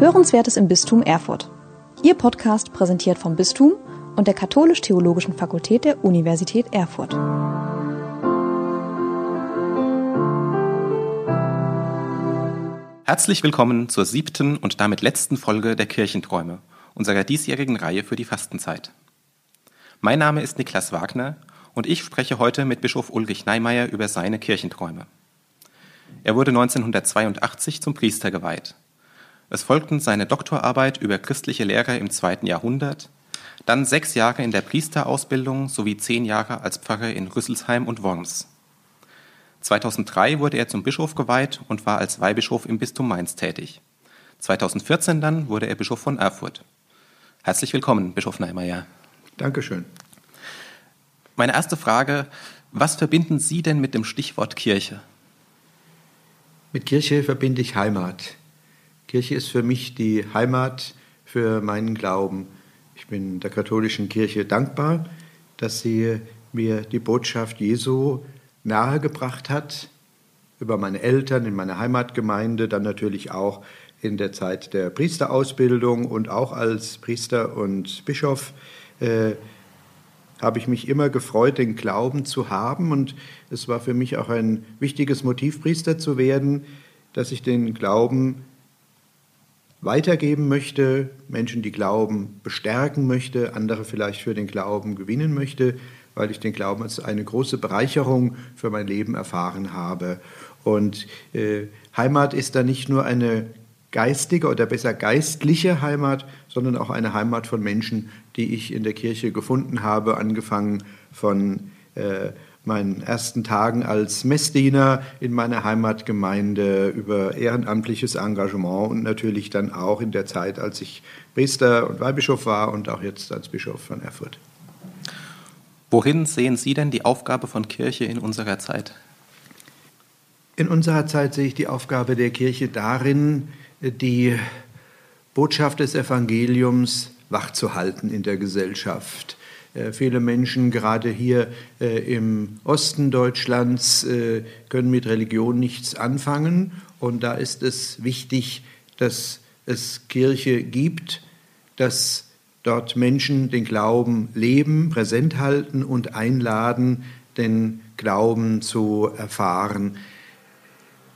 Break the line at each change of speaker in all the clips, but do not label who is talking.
Hörenswertes im Bistum Erfurt. Ihr Podcast präsentiert vom Bistum und der Katholisch-Theologischen Fakultät der Universität Erfurt.
Herzlich willkommen zur siebten und damit letzten Folge der Kirchenträume, unserer diesjährigen Reihe für die Fastenzeit. Mein Name ist Niklas Wagner und ich spreche heute mit Bischof Ulrich Neimeyer über seine Kirchenträume. Er wurde 1982 zum Priester geweiht. Es folgten seine Doktorarbeit über christliche Lehre im zweiten Jahrhundert, dann sechs Jahre in der Priesterausbildung sowie zehn Jahre als Pfarrer in Rüsselsheim und Worms. 2003 wurde er zum Bischof geweiht und war als Weihbischof im Bistum Mainz tätig. 2014 dann wurde er Bischof von Erfurt. Herzlich willkommen, Bischof Neimeyer.
Dankeschön.
Meine erste Frage, was verbinden Sie denn mit dem Stichwort Kirche?
Mit Kirche verbinde ich Heimat. Kirche ist für mich die Heimat für meinen Glauben. Ich bin der katholischen Kirche dankbar, dass sie mir die Botschaft Jesu nahegebracht hat, über meine Eltern in meiner Heimatgemeinde, dann natürlich auch in der Zeit der Priesterausbildung und auch als Priester und Bischof. Äh, habe ich mich immer gefreut, den Glauben zu haben. Und es war für mich auch ein wichtiges Motiv, Priester zu werden, dass ich den Glauben weitergeben möchte, Menschen, die glauben, bestärken möchte, andere vielleicht für den Glauben gewinnen möchte, weil ich den Glauben als eine große Bereicherung für mein Leben erfahren habe. Und äh, Heimat ist da nicht nur eine geistige oder besser geistliche Heimat, sondern auch eine Heimat von Menschen, die ich in der Kirche gefunden habe, angefangen von äh, meinen ersten Tagen als Messdiener in meiner Heimatgemeinde über ehrenamtliches Engagement und natürlich dann auch in der Zeit, als ich Priester und Weihbischof war und auch jetzt als Bischof von Erfurt.
Wohin sehen Sie denn die Aufgabe von Kirche in unserer Zeit?
In unserer Zeit sehe ich die Aufgabe der Kirche darin, die Botschaft des Evangeliums wachzuhalten in der Gesellschaft viele Menschen, gerade hier äh, im Osten Deutschlands, äh, können mit Religion nichts anfangen. Und da ist es wichtig, dass es Kirche gibt, dass dort Menschen den Glauben leben, präsent halten und einladen, den Glauben zu erfahren.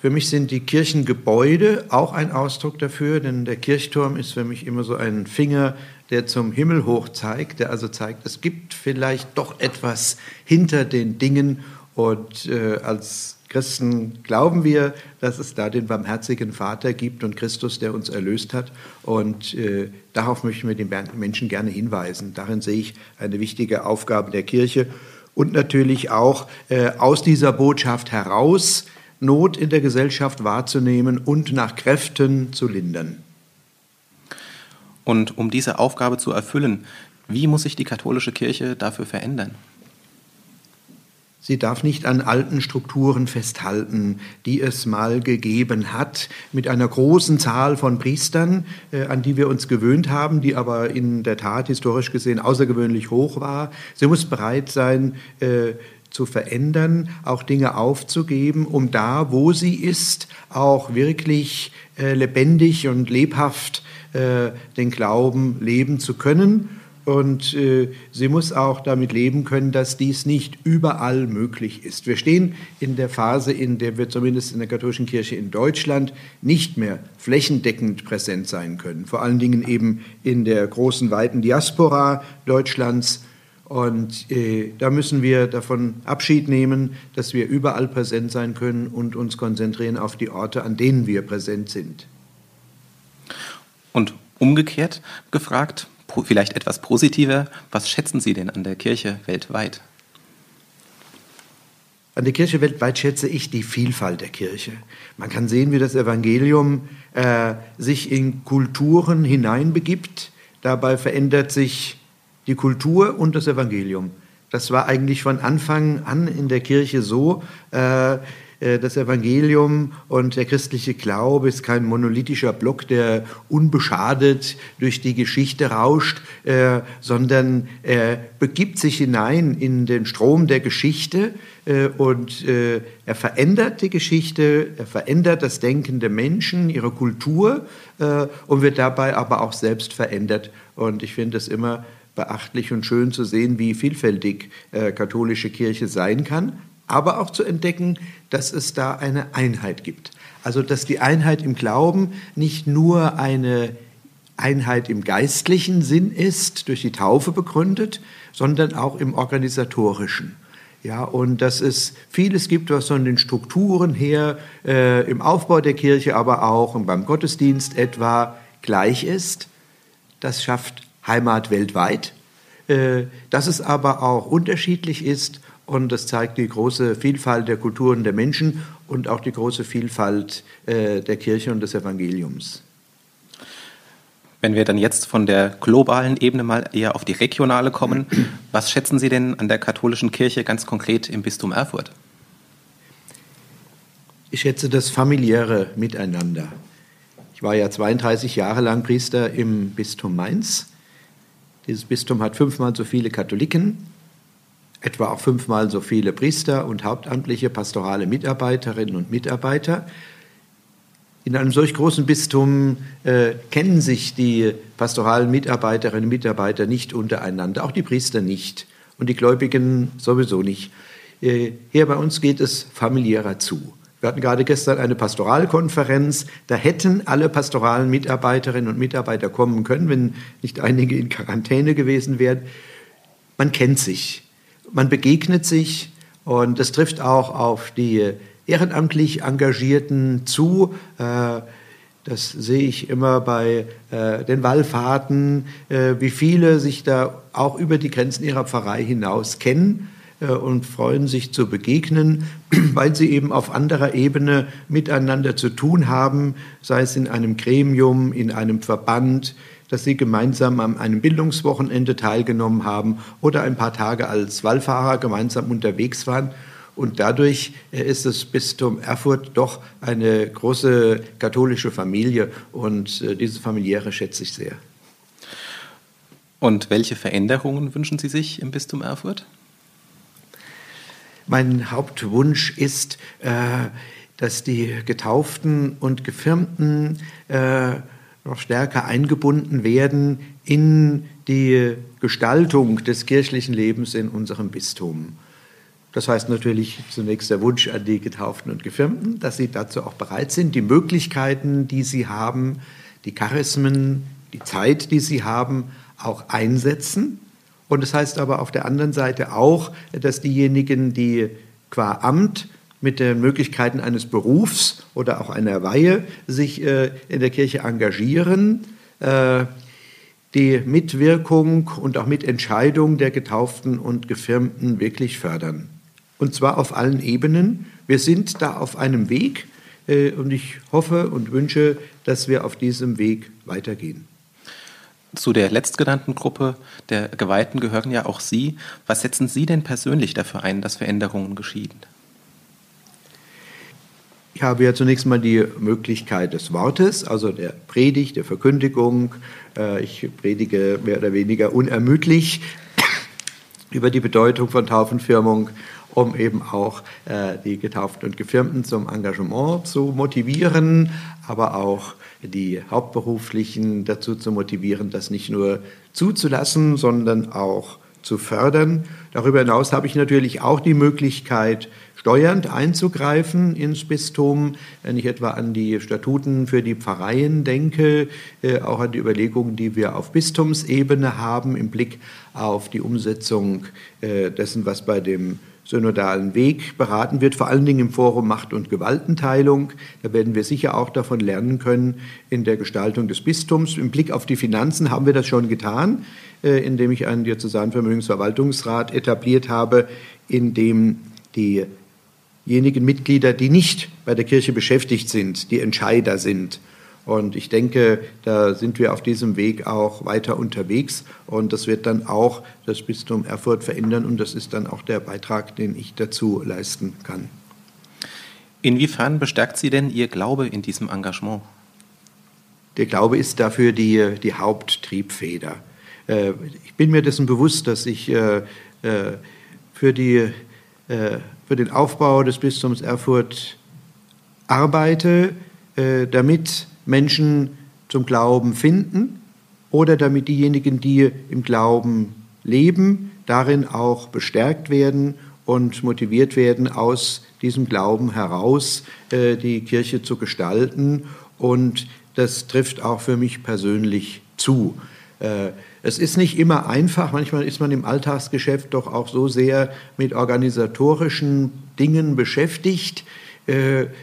Für mich sind die Kirchengebäude auch ein Ausdruck dafür, denn der Kirchturm ist für mich immer so ein Finger der zum Himmel hoch zeigt, der also zeigt, es gibt vielleicht doch etwas hinter den Dingen und äh, als Christen glauben wir, dass es da den barmherzigen Vater gibt und Christus, der uns erlöst hat. Und äh, darauf möchten wir den Menschen gerne hinweisen. Darin sehe ich eine wichtige Aufgabe der Kirche und natürlich auch äh, aus dieser Botschaft heraus Not in der Gesellschaft wahrzunehmen und nach Kräften zu lindern.
Und um diese Aufgabe zu erfüllen, wie muss sich die katholische Kirche dafür verändern?
Sie darf nicht an alten Strukturen festhalten, die es mal gegeben hat, mit einer großen Zahl von Priestern, äh, an die wir uns gewöhnt haben, die aber in der Tat historisch gesehen außergewöhnlich hoch war. Sie muss bereit sein, äh, zu verändern, auch Dinge aufzugeben, um da, wo sie ist, auch wirklich äh, lebendig und lebhaft äh, den Glauben leben zu können. Und äh, sie muss auch damit leben können, dass dies nicht überall möglich ist. Wir stehen in der Phase, in der wir zumindest in der katholischen Kirche in Deutschland nicht mehr flächendeckend präsent sein können. Vor allen Dingen eben in der großen, weiten Diaspora Deutschlands. Und äh, da müssen wir davon Abschied nehmen, dass wir überall präsent sein können und uns konzentrieren auf die Orte, an denen wir präsent sind.
Und umgekehrt gefragt, vielleicht etwas positiver, was schätzen Sie denn an der Kirche weltweit?
An der Kirche weltweit schätze ich die Vielfalt der Kirche. Man kann sehen, wie das Evangelium äh, sich in Kulturen hineinbegibt. Dabei verändert sich die Kultur und das Evangelium. Das war eigentlich von Anfang an in der Kirche so. Äh, Äh, das Evangelium und der christliche Glaube ist kein monolithischer Block, der unbeschadet durch die Geschichte rauscht, äh, sondern er begibt sich hinein in den Strom der Geschichte äh, und er verändert die Geschichte, er verändert das Denken der Menschen, ihre Kultur und wird dabei aber auch selbst verändert. Und ich finde es immer beachtlich und schön zu sehen, wie vielfältig katholische Kirche sein kann aber auch zu entdecken, dass es da eine Einheit gibt. Also dass die Einheit im Glauben nicht nur eine Einheit im geistlichen Sinn ist, durch die Taufe begründet, sondern auch im organisatorischen. Ja, und dass es vieles gibt, was von den Strukturen her äh, im Aufbau der Kirche, aber auch beim Gottesdienst etwa gleich ist. Das schafft Heimat weltweit. Äh, dass es aber auch unterschiedlich ist und das zeigt die große Vielfalt der Kulturen der Menschen und auch die große Vielfalt äh, der Kirche und des Evangeliums.
Wenn wir dann jetzt von der globalen Ebene mal eher auf die regionale kommen, was schätzen Sie denn an der katholischen Kirche ganz konkret im Bistum Erfurt?
Ich schätze das familiäre Miteinander. Ich war ja 32 Jahre lang Priester im Bistum Mainz. Dieses Bistum hat fünfmal so viele Katholiken etwa auch fünfmal so viele Priester und hauptamtliche pastorale Mitarbeiterinnen und Mitarbeiter. In einem solch großen Bistum äh, kennen sich die pastoralen Mitarbeiterinnen und Mitarbeiter nicht untereinander, auch die Priester nicht und die Gläubigen sowieso nicht. Äh, hier bei uns geht es familiärer zu. Wir hatten gerade gestern eine Pastoralkonferenz. Da hätten alle pastoralen Mitarbeiterinnen und Mitarbeiter kommen können, wenn nicht einige in Quarantäne gewesen wären. Man kennt sich man begegnet sich und das trifft auch auf die ehrenamtlich Engagierten zu. Äh, das sehe ich immer bei äh, den Wallfahrten, äh, wie viele sich da auch über die Grenzen ihrer Pfarrei hinaus kennen und freuen sich zu begegnen, weil sie eben auf anderer Ebene miteinander zu tun haben, sei es in einem Gremium, in einem Verband, dass sie gemeinsam an einem Bildungswochenende teilgenommen haben oder ein paar Tage als Wallfahrer gemeinsam unterwegs waren. Und dadurch äh, ist das Bistum Erfurt doch eine große katholische Familie und äh, diese familiäre schätze ich sehr.
Und welche Veränderungen wünschen Sie sich im Bistum Erfurt?
Mein Hauptwunsch ist, äh, dass die Getauften und Gefirmten noch stärker eingebunden werden in die Gestaltung des kirchlichen Lebens in unserem Bistum. Das heißt natürlich zunächst der Wunsch an die Getauften und Gefirmten, dass sie dazu auch bereit sind, die Möglichkeiten, die sie haben, die Charismen, die Zeit, die sie haben, auch einsetzen. Und das heißt aber auf der anderen Seite auch, dass diejenigen, die qua Amt mit den Möglichkeiten eines Berufs oder auch einer Weihe sich äh, in der Kirche engagieren, äh, die Mitwirkung und auch Mitentscheidung der Getauften und Gefirmten wirklich fördern. Und zwar auf allen Ebenen. Wir sind da auf einem Weg äh, und ich hoffe und wünsche, dass wir auf diesem Weg weitergehen.
Zu der letztgenannten Gruppe der Geweihten gehören ja auch Sie. Was setzen Sie denn persönlich dafür ein, dass Veränderungen geschehen?
Ich habe ja zunächst mal die Möglichkeit des Wortes, also der Predigt, der Verkündigung. Äh, ich predige mehr oder weniger unermüdlich über die Bedeutung von Taufenfirmung, um eben auch äh, die Getauften und Gefirmten zum Engagement zu motivieren, aber auch die Hauptberuflichen dazu zu motivieren, das nicht nur zuzulassen, sondern auch zu fördern. Darüber hinaus habe ich natürlich auch die Möglichkeit, steuernd einzugreifen ins Bistum, wenn ich etwa an die Statuten für die Pfarreien denke, äh, auch an die Überlegungen, die wir auf Bistumsebene haben im Blick auf die Umsetzung äh, dessen, was bei dem synodalen Weg beraten wird, vor allen Dingen im Forum Macht und Gewaltenteilung. Da werden wir sicher auch davon lernen können in der Gestaltung des Bistums. Im Blick auf die Finanzen haben wir das schon getan, äh, indem ich einen Diözesanvermögensverwaltungsrat etabliert habe, in dem die diejenigen Mitglieder, die nicht bei der Kirche beschäftigt sind, die Entscheider sind. Und ich denke, da sind wir auf diesem Weg auch weiter unterwegs. Und das wird dann auch das Bistum Erfurt verändern. Und das ist dann auch der Beitrag, den ich dazu leisten kann.
Inwiefern bestärkt Sie denn Ihr Glaube in diesem Engagement?
Der Glaube ist dafür die, die Haupttriebfeder. Äh, ich bin mir dessen bewusst, dass ich äh, äh, für, die, für den Aufbau des Bistums Erfurt arbeite, damit Menschen zum Glauben finden oder damit diejenigen, die im Glauben leben, darin auch bestärkt werden und motiviert werden, aus diesem Glauben heraus die Kirche zu gestalten. Und das trifft auch für mich persönlich zu. Äh, es ist nicht immer einfach, manchmal ist man im Alltagsgeschäft doch auch so sehr mit organisatorischen Dingen beschäftigt, äh,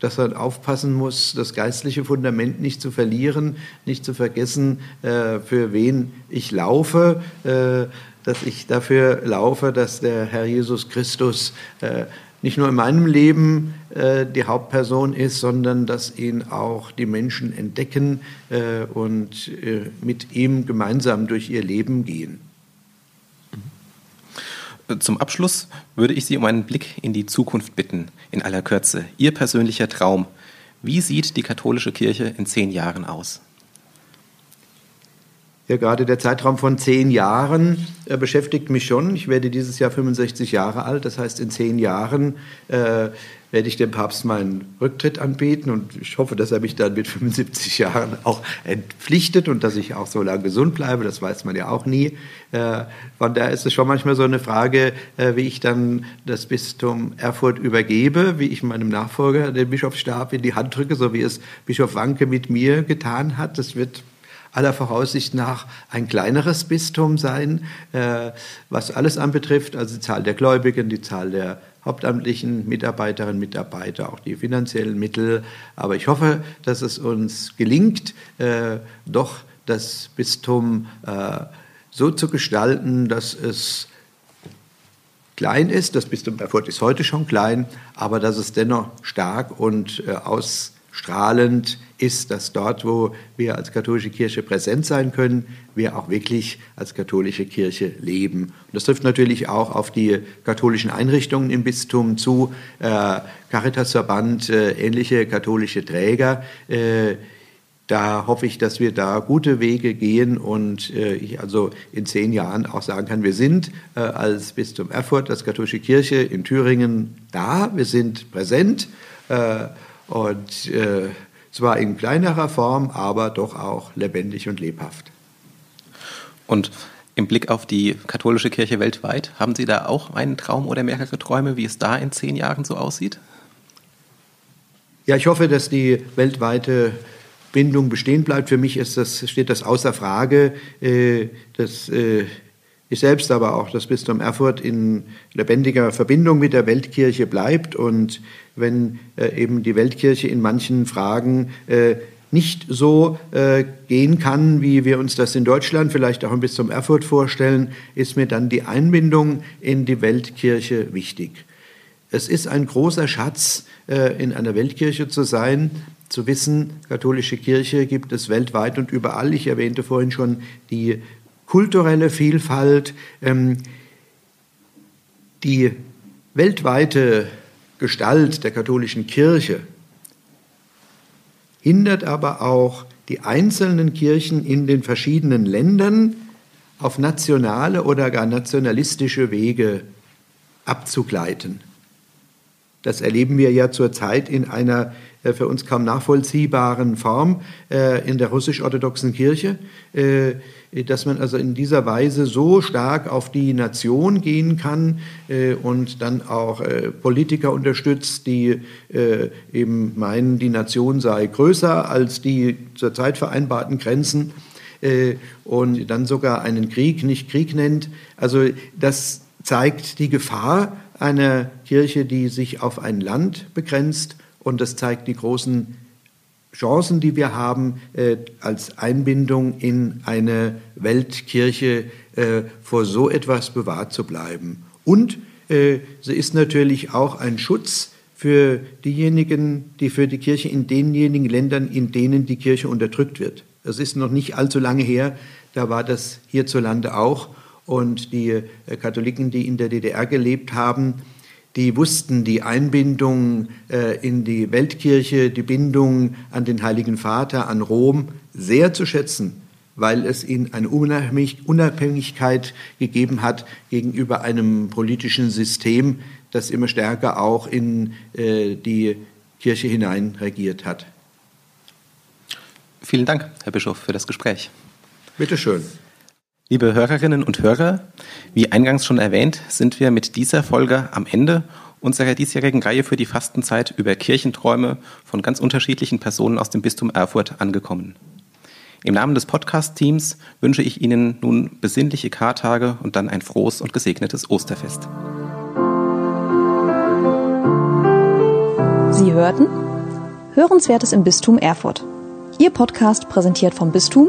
dass man aufpassen muss, das geistliche Fundament nicht zu verlieren, nicht zu vergessen, äh, für wen ich laufe, dass ich dafür laufe, dass der Herr Jesus Christus nicht nur in meinem Leben äh, die Hauptperson ist, sondern dass ihn auch die Menschen entdecken äh, und äh, mit ihm gemeinsam durch ihr Leben gehen.
Zum Abschluss würde ich Sie um einen Blick in die Zukunft bitten, in aller Kürze. Ihr persönlicher Traum. Wie sieht die katholische Kirche in zehn Jahren aus?
Ja, gerade der Zeitraum von zehn Jahren äh, beschäftigt mich schon. Ich werde dieses Jahr 65 Jahre alt. Das heißt, in zehn Jahren äh, werde ich dem Papst meinen Rücktritt anbieten und ich hoffe, dass er mich dann mit 75 Jahren auch entpflichtet und dass ich auch so lange gesund bleibe. Das weiß man ja auch nie. Äh, von daher ist es schon manchmal so eine Frage, äh, wie ich dann das Bistum Erfurt übergebe, wie ich meinem Nachfolger den Bischofsstab in die Hand drücke, so wie es Bischof Wanke mit mir getan hat. Das wird aller Voraussicht nach ein kleineres Bistum sein, äh, was alles anbetrifft, also die Zahl der Gläubigen, die Zahl der hauptamtlichen Mitarbeiterinnen und Mitarbeiter, auch die finanziellen Mittel. Aber ich hoffe, dass es uns gelingt, äh, doch das Bistum äh, so zu gestalten, dass es klein ist. Das Bistum Erfurt ist heute schon klein, aber dass es dennoch stark und äh, aus strahlend ist, dass dort, wo wir als katholische Kirche präsent sein können, wir auch wirklich als katholische Kirche leben. Und das trifft natürlich auch auf die katholischen Einrichtungen im Bistum zu, äh, Caritasverband, äh, ähnliche katholische Träger. Äh, da hoffe ich, dass wir da gute Wege gehen und äh, ich also in zehn Jahren auch sagen kann, wir sind äh, als Bistum Erfurt, als katholische Kirche in Thüringen da, wir sind präsent. Äh, und äh, zwar in kleinerer Form, aber doch auch lebendig und lebhaft.
Und im Blick auf die katholische Kirche weltweit, haben Sie da auch einen Traum oder mehrere Träume, wie es da in zehn Jahren so aussieht?
Ja, ich hoffe, dass die weltweite Bindung bestehen bleibt. Für mich ist das, steht das außer Frage, äh, dass äh, ich selbst aber auch das Bistum Erfurt in lebendiger Verbindung mit der Weltkirche bleibt und wenn äh, eben die Weltkirche in manchen Fragen äh, nicht so äh, gehen kann, wie wir uns das in Deutschland vielleicht auch ein Bistum Erfurt vorstellen, ist mir dann die Einbindung in die Weltkirche wichtig. Es ist ein großer Schatz, äh, in einer Weltkirche zu sein, zu wissen, katholische Kirche gibt es weltweit und überall. Ich erwähnte vorhin schon die kulturelle Vielfalt, ähm, die weltweite Gestalt der katholischen Kirche hindert aber auch die einzelnen Kirchen in den verschiedenen Ländern auf nationale oder gar nationalistische Wege abzugleiten. Das erleben wir ja zurzeit in einer für uns kaum nachvollziehbaren Form äh, in der russisch-orthodoxen Kirche, äh, dass man also in dieser Weise so stark auf die Nation gehen kann und dann auch Politiker unterstützt, die eben meinen, die Nation sei größer als die zurzeit vereinbarten Grenzen und dann sogar einen Krieg nicht Krieg nennt. Also das zeigt die Gefahr einer Kirche, die sich auf ein Land begrenzt und das zeigt die großen Chancen, die wir haben, äh, als Einbindung in eine Weltkirche äh, vor so etwas bewahrt zu bleiben. Und äh, sie ist natürlich auch ein Schutz für diejenigen, die für die Kirche in denjenigen Ländern, in denen die Kirche unterdrückt wird. Das ist noch nicht allzu lange her, da war das hierzulande auch. Und die äh, Katholiken, die in der DDR gelebt haben, die wussten die Einbindung äh, in die Weltkirche, die Bindung an den Heiligen Vater, an Rom sehr zu schätzen, weil es ihnen eine Unabhängigkeit gegeben hat gegenüber einem politischen System, das immer stärker auch in äh, die Kirche hinein regiert hat.
Vielen Dank, Herr Bischof, für das Gespräch.
Bitte schön.
Liebe Hörerinnen und Hörer, wie eingangs schon erwähnt, sind wir mit dieser Folge am Ende unserer diesjährigen Reihe für die Fastenzeit über Kirchenträume von ganz unterschiedlichen Personen aus dem Bistum Erfurt angekommen. Im Namen des Podcast-Teams wünsche ich Ihnen nun besinnliche Kartage und dann ein frohes und gesegnetes Osterfest.
Sie hörten Hörenswertes im Bistum Erfurt. Ihr Podcast präsentiert vom Bistum